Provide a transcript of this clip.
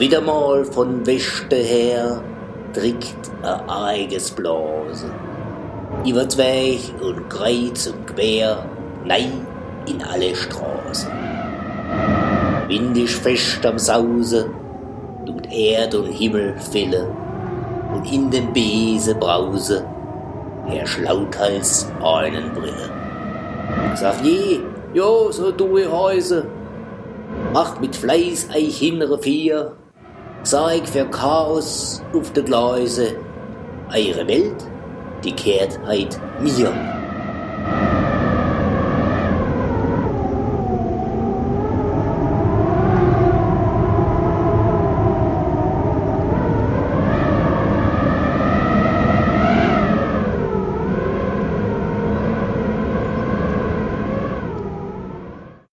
Wieder mal von Westen her trägt ein eiges Blase. Über Zweig und Kreuz und Quer, nein, in alle Straßen. Wind ist fest am Sause, tut Erd und Himmel fille, und in den Besen brause, lauthals einen Brille. Xavier, jo, so du Häuse, macht mit Fleiß eich hinere vier, zeig für Chaos auf de Gleise, eure Welt, die kehrt heit mir.